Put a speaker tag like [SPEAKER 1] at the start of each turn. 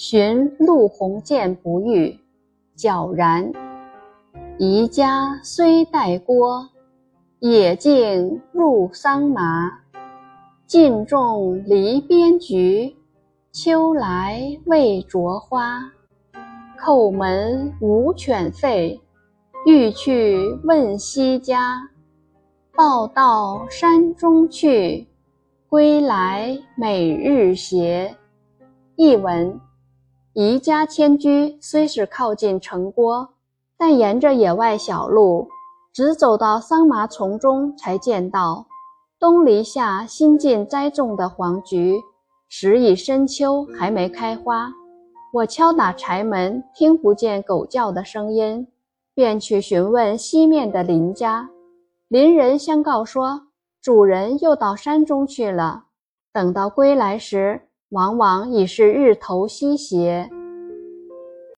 [SPEAKER 1] 寻陆鸿渐不遇，皎然。宜家虽带郭，野径入桑麻。尽种篱边菊，秋来未着花。叩门无犬吠，欲去问西家。报到山中去，归来每日斜。译文：宜家迁居虽是靠近城郭。但沿着野外小路，直走到桑麻丛中，才见到东篱下新近栽种的黄菊，时已深秋，还没开花。我敲打柴门，听不见狗叫的声音，便去询问西面的邻家。邻人相告说，主人又到山中去了。等到归来时，往往已是日头西斜。